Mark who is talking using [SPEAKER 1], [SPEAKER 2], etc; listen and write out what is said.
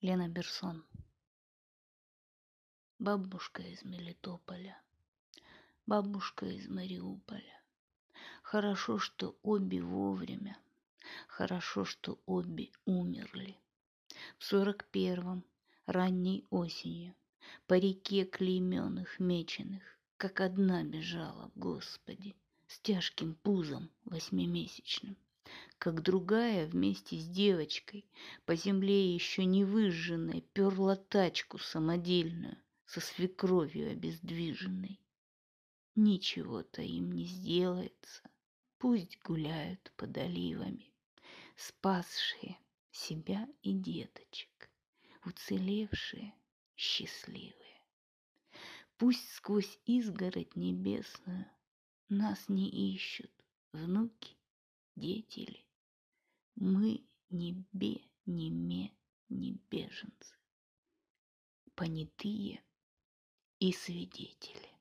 [SPEAKER 1] Лена Берсон. Бабушка из Мелитополя, бабушка из Мариуполя. Хорошо, что обе вовремя, хорошо, что обе умерли. В сорок первом, ранней осенью, по реке клейменных, меченых, как одна бежала, Господи, с тяжким пузом восьмимесячным как другая вместе с девочкой по земле еще не выжженной перла тачку самодельную со свекровью обездвиженной. Ничего-то им не сделается, пусть гуляют под оливами, спасшие себя и деточек, уцелевшие, счастливые. Пусть сквозь изгородь небесную нас не ищут внуки дети ли. Мы не бе, не ме, не беженцы, понятые и свидетели.